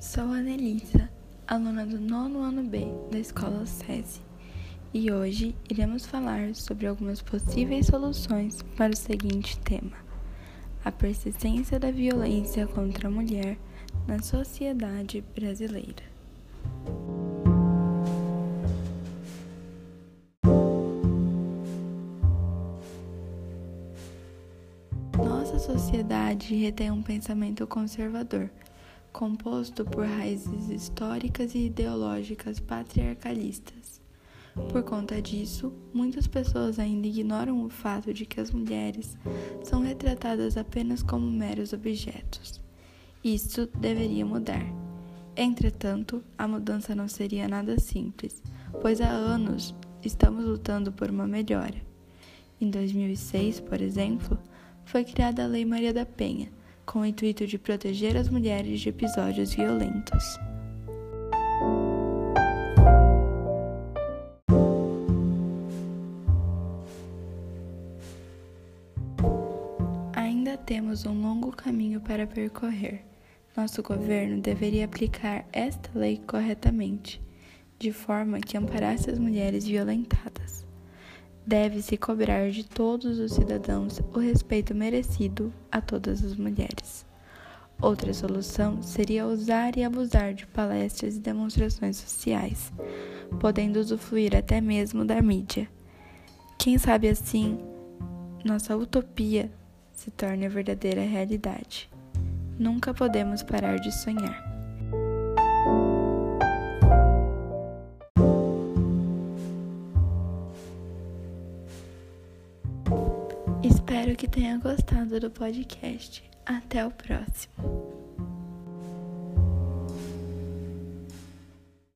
Sou a Nelisa, aluna do nono ano B da escola SESI, e hoje iremos falar sobre algumas possíveis soluções para o seguinte tema: a persistência da violência contra a mulher na sociedade brasileira. Nossa sociedade retém um pensamento conservador composto por raízes históricas e ideológicas patriarcalistas. Por conta disso, muitas pessoas ainda ignoram o fato de que as mulheres são retratadas apenas como meros objetos. Isso deveria mudar. Entretanto, a mudança não seria nada simples, pois há anos estamos lutando por uma melhora. Em 2006, por exemplo, foi criada a Lei Maria da Penha, com o intuito de proteger as mulheres de episódios violentos. Ainda temos um longo caminho para percorrer. Nosso governo deveria aplicar esta lei corretamente, de forma que amparasse as mulheres violentadas deve-se cobrar de todos os cidadãos o respeito merecido a todas as mulheres. Outra solução seria usar e abusar de palestras e demonstrações sociais, podendo usufruir até mesmo da mídia. Quem sabe assim, nossa utopia se torne a verdadeira realidade. Nunca podemos parar de sonhar. Espero que tenha gostado do podcast. Até o próximo.